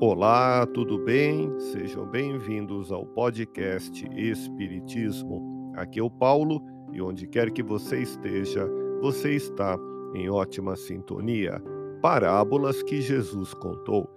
Olá, tudo bem? Sejam bem-vindos ao podcast Espiritismo. Aqui é o Paulo e onde quer que você esteja, você está em ótima sintonia. Parábolas que Jesus contou.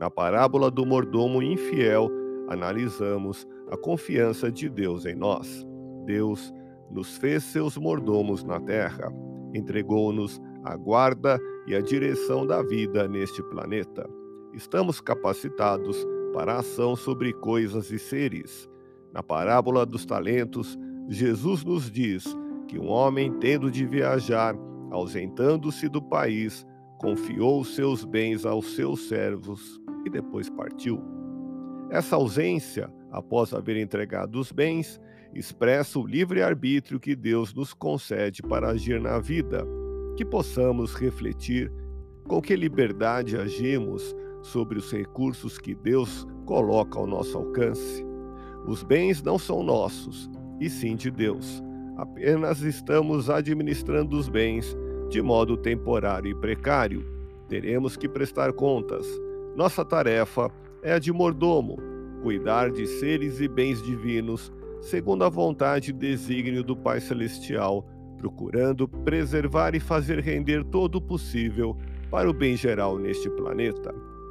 Na parábola do mordomo infiel, analisamos a confiança de Deus em nós. Deus nos fez seus mordomos na terra, entregou-nos a guarda e a direção da vida neste planeta estamos capacitados para a ação sobre coisas e seres. Na parábola dos talentos, Jesus nos diz que um homem, tendo de viajar, ausentando-se do país, confiou seus bens aos seus servos e depois partiu. Essa ausência, após haver entregado os bens, expressa o livre-arbítrio que Deus nos concede para agir na vida, que possamos refletir com que liberdade agimos sobre os recursos que Deus coloca ao nosso alcance. Os bens não são nossos, e sim de Deus. Apenas estamos administrando os bens de modo temporário e precário. Teremos que prestar contas. Nossa tarefa é a de mordomo, cuidar de seres e bens divinos segundo a vontade e desígnio do Pai Celestial, procurando preservar e fazer render todo o possível para o bem geral neste planeta.